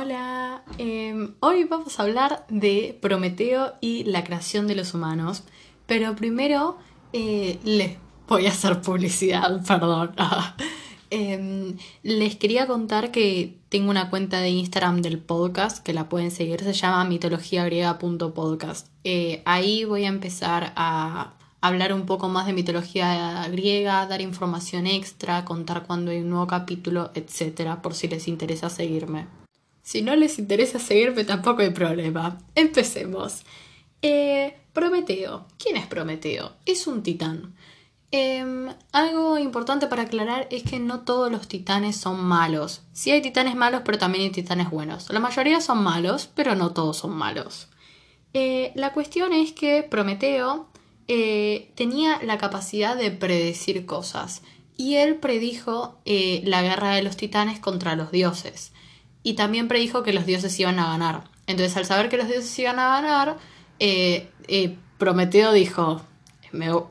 Hola, em, hoy vamos a hablar de Prometeo y la creación de los humanos, pero primero eh, les voy a hacer publicidad, perdón. Em, les quería contar que tengo una cuenta de Instagram del podcast que la pueden seguir, se llama mitologiagriega.podcast. Eh, ahí voy a empezar a hablar un poco más de mitología griega, dar información extra, contar cuando hay un nuevo capítulo, etcétera, por si les interesa seguirme. Si no les interesa seguirme, tampoco hay problema. Empecemos. Eh, Prometeo. ¿Quién es Prometeo? Es un titán. Em, algo importante para aclarar es que no todos los titanes son malos. Sí hay titanes malos, pero también hay titanes buenos. La mayoría son malos, pero no todos son malos. Eh, la cuestión es que Prometeo eh, tenía la capacidad de predecir cosas y él predijo la guerra de los titanes contra los dioses y también predijo que los dioses iban a ganar. Entonces, al saber que los dioses iban a ganar, eh, eh, Prometeo dijo,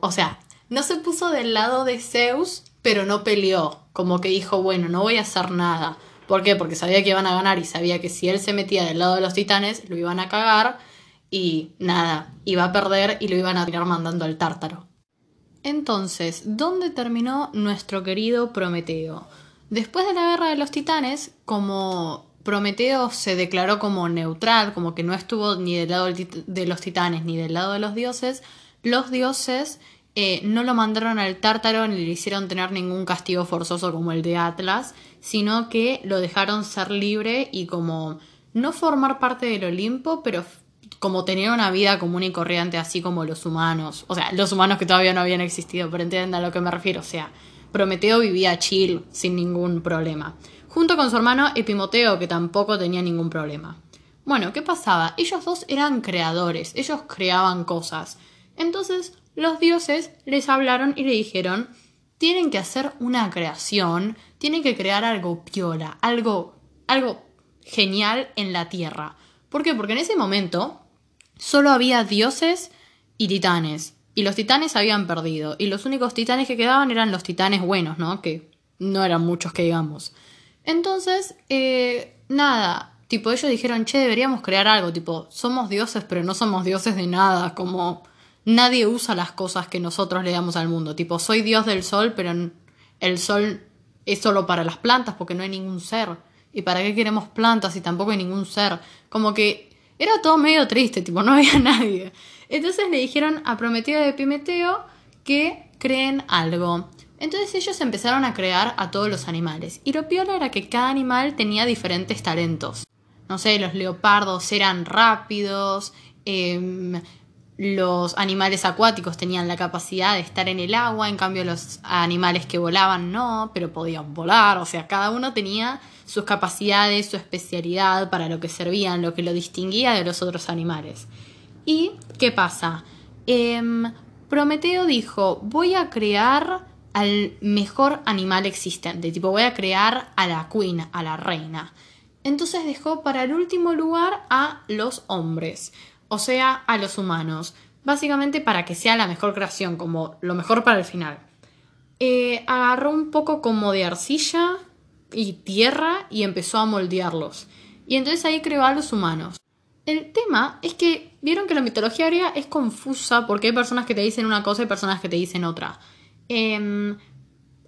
o sea, no se puso del lado de Zeus, pero no peleó, como que dijo, bueno, no voy a hacer nada. ¿Por qué? Porque sabía que iban a ganar y sabía que si él se metía del lado de los titanes, lo iban a cagar y nada, iba a perder y lo iban a tirar mandando al tártaro. Entonces, ¿dónde terminó nuestro querido Prometeo? Después de la guerra de los titanes, como Prometeo se declaró como neutral, como que no estuvo ni del lado de los titanes ni del lado de los dioses, los dioses eh, no lo mandaron al tártaro ni le hicieron tener ningún castigo forzoso como el de Atlas, sino que lo dejaron ser libre y como no formar parte del Olimpo, pero como tener una vida común y corriente, así como los humanos. O sea, los humanos que todavía no habían existido, pero entienden a lo que me refiero. O sea, Prometeo vivía chill, sin ningún problema, junto con su hermano Epimoteo, que tampoco tenía ningún problema. Bueno, ¿qué pasaba? Ellos dos eran creadores, ellos creaban cosas. Entonces los dioses les hablaron y le dijeron, tienen que hacer una creación, tienen que crear algo piola, algo, algo genial en la tierra. ¿Por qué? Porque en ese momento solo había dioses y titanes. Y los titanes habían perdido. Y los únicos titanes que quedaban eran los titanes buenos, ¿no? Que no eran muchos que digamos. Entonces, eh, nada, tipo ellos dijeron, che, deberíamos crear algo, tipo, somos dioses pero no somos dioses de nada, como nadie usa las cosas que nosotros le damos al mundo, tipo, soy dios del sol pero el sol es solo para las plantas porque no hay ningún ser. ¿Y para qué queremos plantas si tampoco hay ningún ser? Como que era todo medio triste, tipo, no había nadie. Entonces le dijeron a Prometeo de Epimeteo que creen algo. Entonces ellos empezaron a crear a todos los animales. Y lo peor era que cada animal tenía diferentes talentos. No sé, los leopardos eran rápidos, em, los animales acuáticos tenían la capacidad de estar en el agua, en cambio los animales que volaban no, pero podían volar, o sea, cada uno tenía sus capacidades, su especialidad para lo que servían, lo que lo distinguía de los otros animales. ¿Y qué pasa? Em, Prometeo dijo, voy a crear al mejor animal existente, tipo voy a crear a la queen, a la reina. Entonces dejó para el último lugar a los hombres, o sea, a los humanos, básicamente para que sea la mejor creación, como lo mejor para el final. Eh, agarró un poco como de arcilla y tierra y empezó a moldearlos. Y entonces ahí creó a los humanos. El tema es que vieron que la mitología griega es confusa porque hay personas que te dicen una cosa y personas que te dicen otra. Em,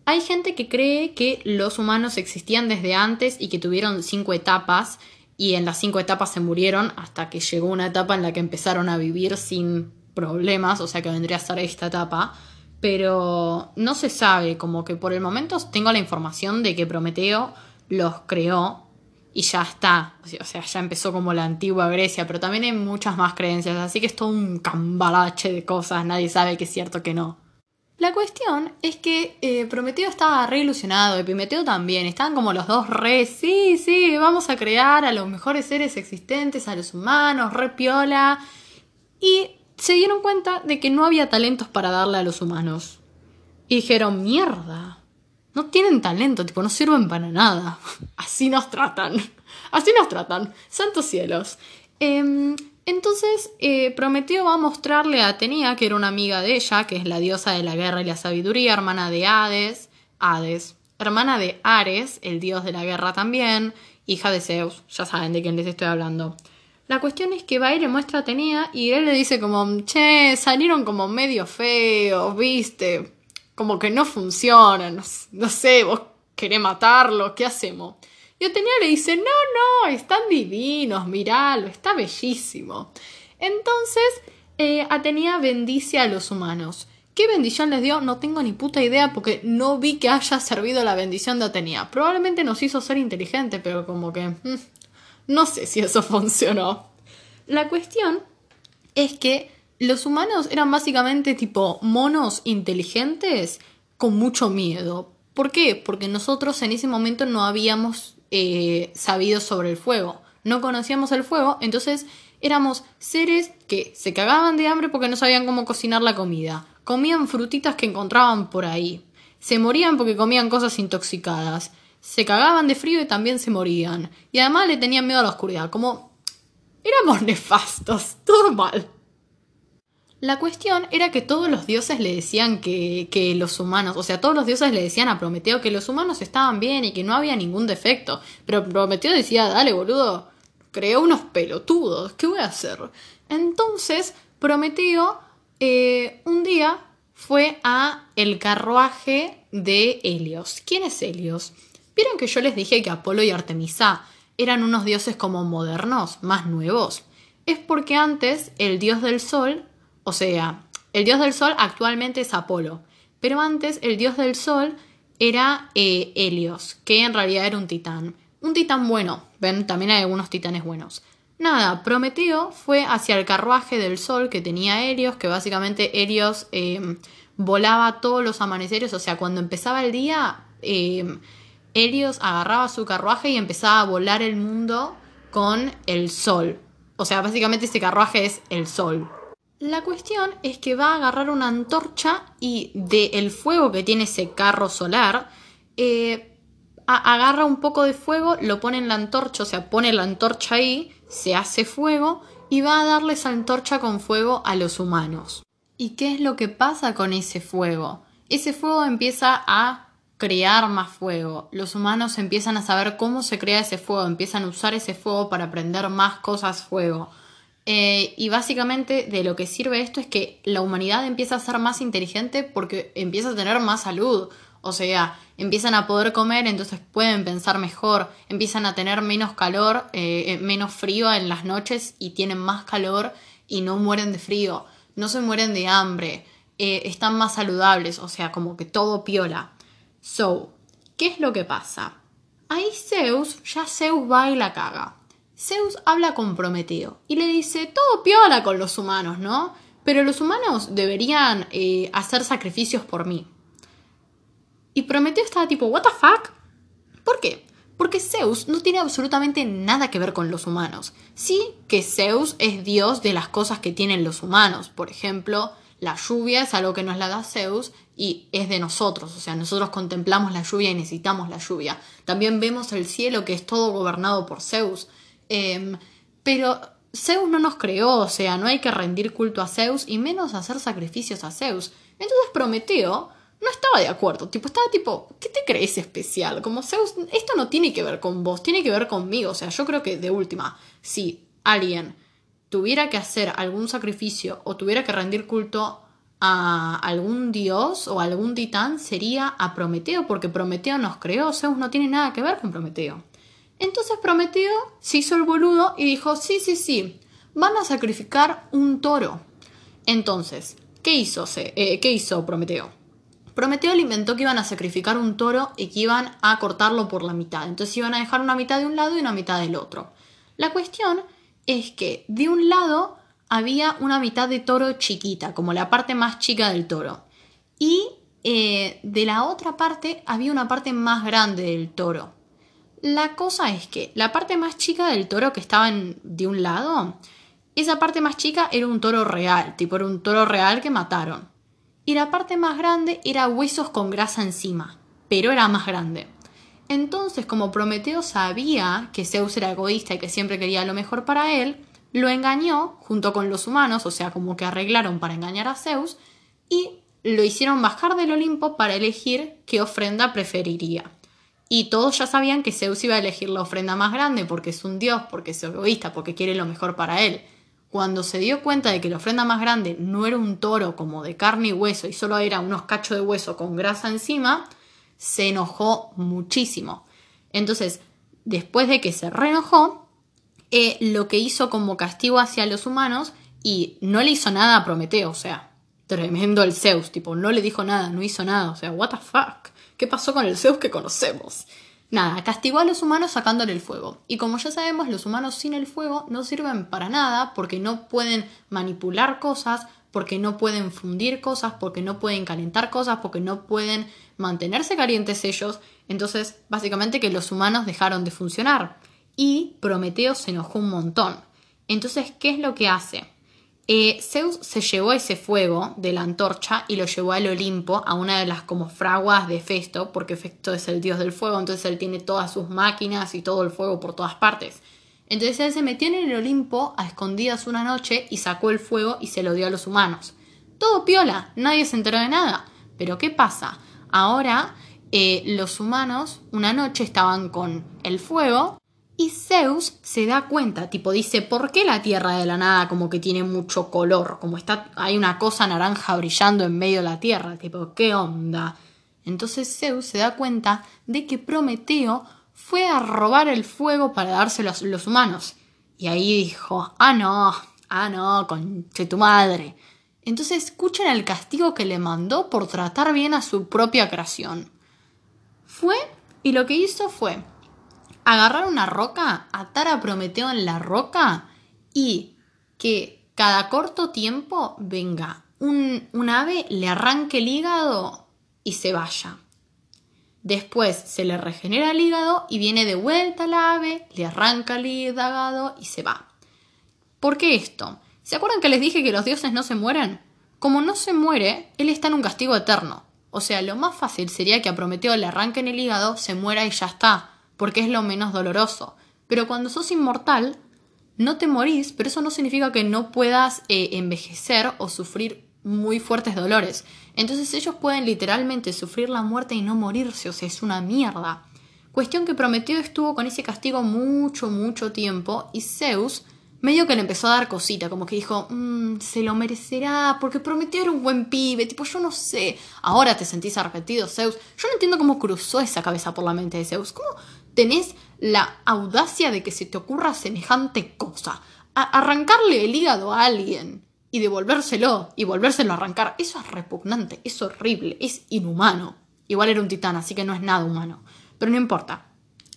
hay gente que cree que los humanos existían desde antes y que tuvieron cinco etapas y en las cinco etapas se murieron hasta que llegó una etapa en la que empezaron a vivir sin problemas, o sea que vendría a ser esta etapa. Pero no se sabe, como que por el momento tengo la información de que Prometeo los creó y ya está. O sea, ya empezó como la antigua Grecia, pero también hay muchas más creencias, así que es todo un cambalache de cosas, nadie sabe que es cierto que no. La cuestión es que eh, Prometeo estaba re ilusionado, Epimeteo también, estaban como los dos re, sí, sí, vamos a crear a los mejores seres existentes, a los humanos, re piola, y se dieron cuenta de que no había talentos para darle a los humanos. Y dijeron, mierda, no tienen talento, tipo, no sirven para nada. Así nos tratan. Así nos tratan. Santos cielos. Em, entonces, eh, Prometeo va a mostrarle a Atenea, que era una amiga de ella, que es la diosa de la guerra y la sabiduría, hermana de Hades, Hades, hermana de Ares, el dios de la guerra también, hija de Zeus, ya saben de quién les estoy hablando. La cuestión es que va y le muestra a Atenea y él le dice como, che, salieron como medio feos, viste, como que no funcionan, no, sé, vos querés matarlo, ¿qué hacemos? Y Atenea le dice, no, no, están divinos, miralo, está bellísimo. Entonces, eh, Atenea bendice a los humanos. ¿Qué bendición les dio? No tengo ni puta idea porque no vi que haya servido la bendición de Atenea. Probablemente nos hizo ser inteligente, pero como que... Mm, no sé si eso funcionó. La cuestión es que los humanos eran básicamente tipo monos inteligentes con mucho miedo. ¿Por qué? Porque nosotros en ese momento no habíamos eh, sabido sobre el fuego. No conocíamos el fuego, entonces éramos seres que se cagaban de hambre porque no sabían cómo cocinar la comida. Comían frutitas que encontraban por ahí. Se morían porque comían cosas intoxicadas. Se cagaban de frío y también se morían. Y además le tenían miedo a la oscuridad. Como éramos nefastos. Todo mal. La cuestión era que todos los dioses le decían que, que, los humanos, o sea, todos los dioses le decían a Prometeo que los humanos estaban bien y que no había ningún defecto. Pero Prometeo decía, dale, boludo, creó unos pelotudos, ¿qué voy a hacer? Entonces, Prometeo eh, un día fue a el carruaje de Helios. ¿Quién es Helios? ¿Vieron que yo les dije que Apolo y Artemisa eran unos dioses como modernos, más nuevos? Es porque antes el dios del sol, o sea, el dios del sol actualmente es Apolo, pero antes el dios del sol era eh, Helios, que en realidad era un titán. Un titán bueno, ven, también hay algunos titanes buenos. Nada, Prometeo fue hacia el carruaje del sol que tenía Helios, que básicamente Helios em, volaba todos los amaneceres, o sea, cuando empezaba el día, eh, Helios agarraba su carruaje y empezaba a volar el mundo con el sol. O sea, básicamente este carruaje es el sol. La cuestión es que va a agarrar una antorcha y del fuego que tiene ese carro solar, eh, agarra un poco de fuego, lo pone en la antorcha, o sea, pone la antorcha ahí, se hace fuego y va a darle esa antorcha con fuego a los humanos. ¿Y qué es lo que pasa con ese fuego? Ese fuego empieza a crear más fuego. Los humanos empiezan a saber cómo se crea ese fuego, empiezan a usar ese fuego para prender más cosas fuego. Eh, y básicamente de lo que sirve esto es que la humanidad empieza a ser más inteligente porque empieza a tener más salud. O sea, empiezan a poder comer, entonces pueden pensar mejor, empiezan a tener menos calor, eh, eh, menos frío en las noches y tienen más calor y no mueren de frío, no se mueren de hambre, están más saludables, o sea, como que todo piola. So, ¿qué es lo que pasa? Ahí Zeus, ya Zeus va y la caga. Zeus habla con Prometeo y le dice, todo piola con los humanos, ¿no? Pero los humanos deberían hacer sacrificios por mí. Y Prometeo estaba tipo, ¿What the fuck? ¿Por qué? Porque Zeus no tiene absolutamente nada que ver con los humanos. Sí que Zeus es dios de las cosas que tienen los humanos. Por ejemplo, la lluvia es algo que nos la da Zeus y es de nosotros. O sea, nosotros contemplamos la lluvia y necesitamos la lluvia. También vemos el cielo que es todo gobernado por Zeus. Em, pero Zeus no nos creó, o sea, no hay que rendir culto a Zeus y menos hacer sacrificios a Zeus. Entonces Prometeo no estaba de acuerdo. Tipo, estaba tipo, ¿qué te crees especial? Como Zeus, esto no tiene que ver con vos, tiene que ver conmigo. O sea, yo creo que de última, si alguien tuviera que hacer algún sacrificio o tuviera que rendir culto a algún dios o algún titán, sería a Prometeo, porque Prometeo nos creó. Zeus no tiene nada que ver con Prometeo. Entonces Prometeo se hizo el boludo y dijo, sí, sí, sí, van a sacrificar un toro. Entonces, ¿qué hizo, eh, ¿qué hizo Prometeo? Prometeo le inventó que iban a sacrificar un toro y que iban a cortarlo por la mitad. Entonces iban a dejar una mitad de un lado y una mitad del otro. La cuestión es que de un lado había una mitad de toro chiquita, como la parte más chica del toro. Y eh, de la otra parte había una parte más grande del toro. La cosa es que la parte más chica del toro que estaba de un lado, esa parte más chica era un toro real, tipo era un toro real que mataron y la parte más grande era huesos con grasa encima, pero era más grande. Entonces, como Prometeo sabía que Zeus era egoísta y que siempre quería lo mejor para él, lo engañó junto con los humanos, o sea, como que arreglaron para engañar a Zeus, y lo hicieron bajar del Olimpo para elegir qué ofrenda preferiría. Y todos ya sabían que Zeus iba a elegir la ofrenda más grande porque es un dios, porque es egoísta, porque quiere lo mejor para él. Cuando se dio cuenta de que la ofrenda más grande no era un toro como de carne y hueso y solo era unos cachos de hueso con grasa encima, se enojó muchísimo. Entonces, después de que se reenojó, eh, lo que hizo como castigo hacia los humanos y no le hizo nada a Prometeo, o sea, tremendo el Zeus, tipo, no le dijo nada, no hizo nada, o sea, what the fuck. ¿Qué pasó con el Zeus que conocemos? Nada, castigó a los humanos sacándole el fuego. Y como ya sabemos, los humanos sin el fuego no sirven para nada porque no pueden manipular cosas, porque no pueden fundir cosas, porque no pueden calentar cosas, porque no pueden mantenerse calientes ellos. Entonces, básicamente que los humanos dejaron de funcionar. Y Prometeo se enojó un montón. Entonces, ¿qué es lo que hace? Eh, Zeus se llevó ese fuego de la antorcha y lo llevó al Olimpo, a una de las como fraguas de Festo, porque Festo es el dios del fuego, entonces él tiene todas sus máquinas y todo el fuego por todas partes. Entonces él se metió en el Olimpo a escondidas una noche y sacó el fuego y se lo dio a los humanos. Todo piola, nadie se enteró de nada. Pero ¿qué pasa? Ahora eh, los humanos una noche estaban con el fuego y Zeus se da cuenta, tipo dice, ¿por qué la Tierra de la nada como que tiene mucho color? Como está, hay una cosa naranja brillando en medio de la Tierra, tipo, ¿qué onda? Entonces Zeus se da cuenta de que Prometeo fue a robar el fuego para dárselo a los humanos. Y ahí dijo, ah no, ah no, conche tu madre. Entonces escuchen el castigo que le mandó por tratar bien a su propia creación. Fue, y lo que hizo fue, agarrar una roca, atar a Prometeo en la roca y que cada corto tiempo venga un, ave, le arranque el hígado y se vaya. Después se le regenera el hígado y viene de vuelta al ave, le arranca el hígado y se va. ¿Por qué esto? ¿Se acuerdan que les dije que los dioses no se mueren? Como no se muere, él está en un castigo eterno. O sea, lo más fácil sería que a Prometeo le arranquen el hígado, se muera y ya está porque es lo menos doloroso. Pero cuando sos inmortal, no te morís, pero eso no significa que no puedas eh, envejecer o sufrir muy fuertes dolores. Entonces ellos pueden literalmente sufrir la muerte y no morirse, o sea, es una mierda. Cuestión que Prometeo estuvo con ese castigo mucho, mucho tiempo y Zeus medio que le empezó a dar cosita, como que dijo, mm, se lo merecerá, porque Prometeo era un buen pibe, tipo, yo no sé, ahora te sentís arrepentido, Zeus. Yo no entiendo cómo cruzó esa cabeza por la mente de Zeus. ¿Cómo tenés la audacia de que se te ocurra semejante cosa. arrancarle el hígado a alguien y devolvérselo y volvérselo a arrancar, eso es repugnante, es horrible, es inhumano. Igual era un titán, así que no es nada humano. Pero no importa.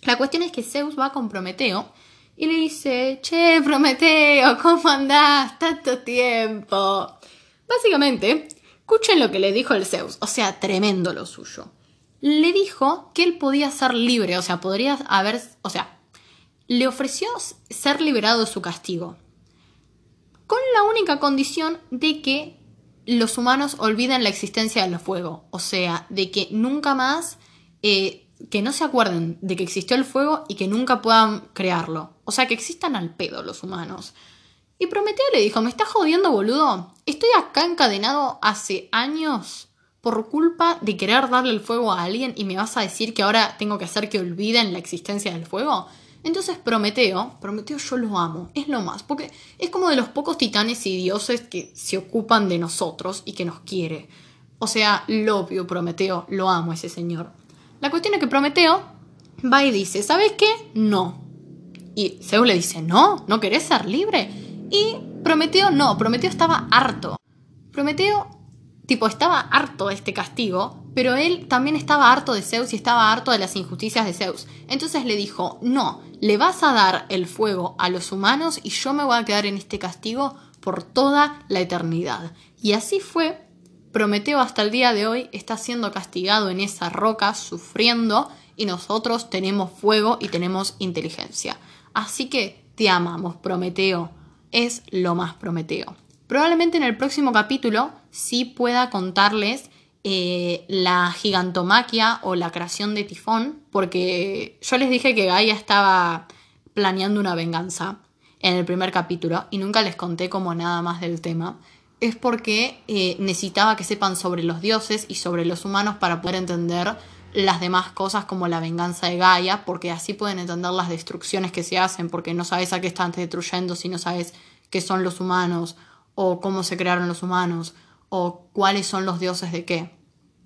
La cuestión es que Zeus va con Prometeo y le dice, che, Prometeo, ¿cómo andás? Tanto tiempo. Básicamente, escuchen lo que le dijo el Zeus, o sea, tremendo lo suyo le dijo que él podía ser libre, o sea, podría haber, o sea, le ofreció ser liberado de su castigo, con la única condición de que los humanos olviden la existencia del fuego, o sea, de que nunca más, eh, que no se acuerden de que existió el fuego y que nunca puedan crearlo, o sea, que existan al pedo los humanos. Y Prometeo le dijo, ¿me estás jodiendo, boludo? Estoy acá encadenado hace años por culpa de querer darle el fuego a alguien y me vas a decir que ahora tengo que hacer que olviden la existencia del fuego? Entonces Prometeo, Prometeo yo lo amo, es lo más, porque es como de los pocos titanes y dioses que se ocupan de nosotros y que nos quiere. O sea, lo obvio Prometeo, lo amo ese señor. La cuestión es que Prometeo va y dice, ¿sabes qué? No. Y Zeus le dice, no, ¿no querés ser libre? Y Prometeo no, Prometeo estaba harto. Prometeo tipo, estaba harto de este castigo, pero él también estaba harto de Zeus y estaba harto de las injusticias de Zeus. Entonces le dijo, no, le vas a dar el fuego a los humanos y yo me voy a quedar en este castigo por toda la eternidad. Y así fue. Prometeo hasta el día de hoy está siendo castigado en esa roca, sufriendo, y nosotros tenemos fuego y tenemos inteligencia. Así que te amamos, Prometeo. Es lo más Prometeo. Probablemente en el próximo capítulo sí pueda contarles eh, la gigantomaquia o la creación de Tifón, porque yo les dije que Gaia estaba planeando una venganza en el primer capítulo y nunca les conté como nada más del tema. Es porque eh, necesitaba que sepan sobre los dioses y sobre los humanos para poder entender las demás cosas como la venganza de Gaia, porque así pueden entender las destrucciones que se hacen, porque no sabes a qué están destruyendo si no sabes qué son los humanos, o cómo se crearon los humanos, o cuáles son los dioses de qué.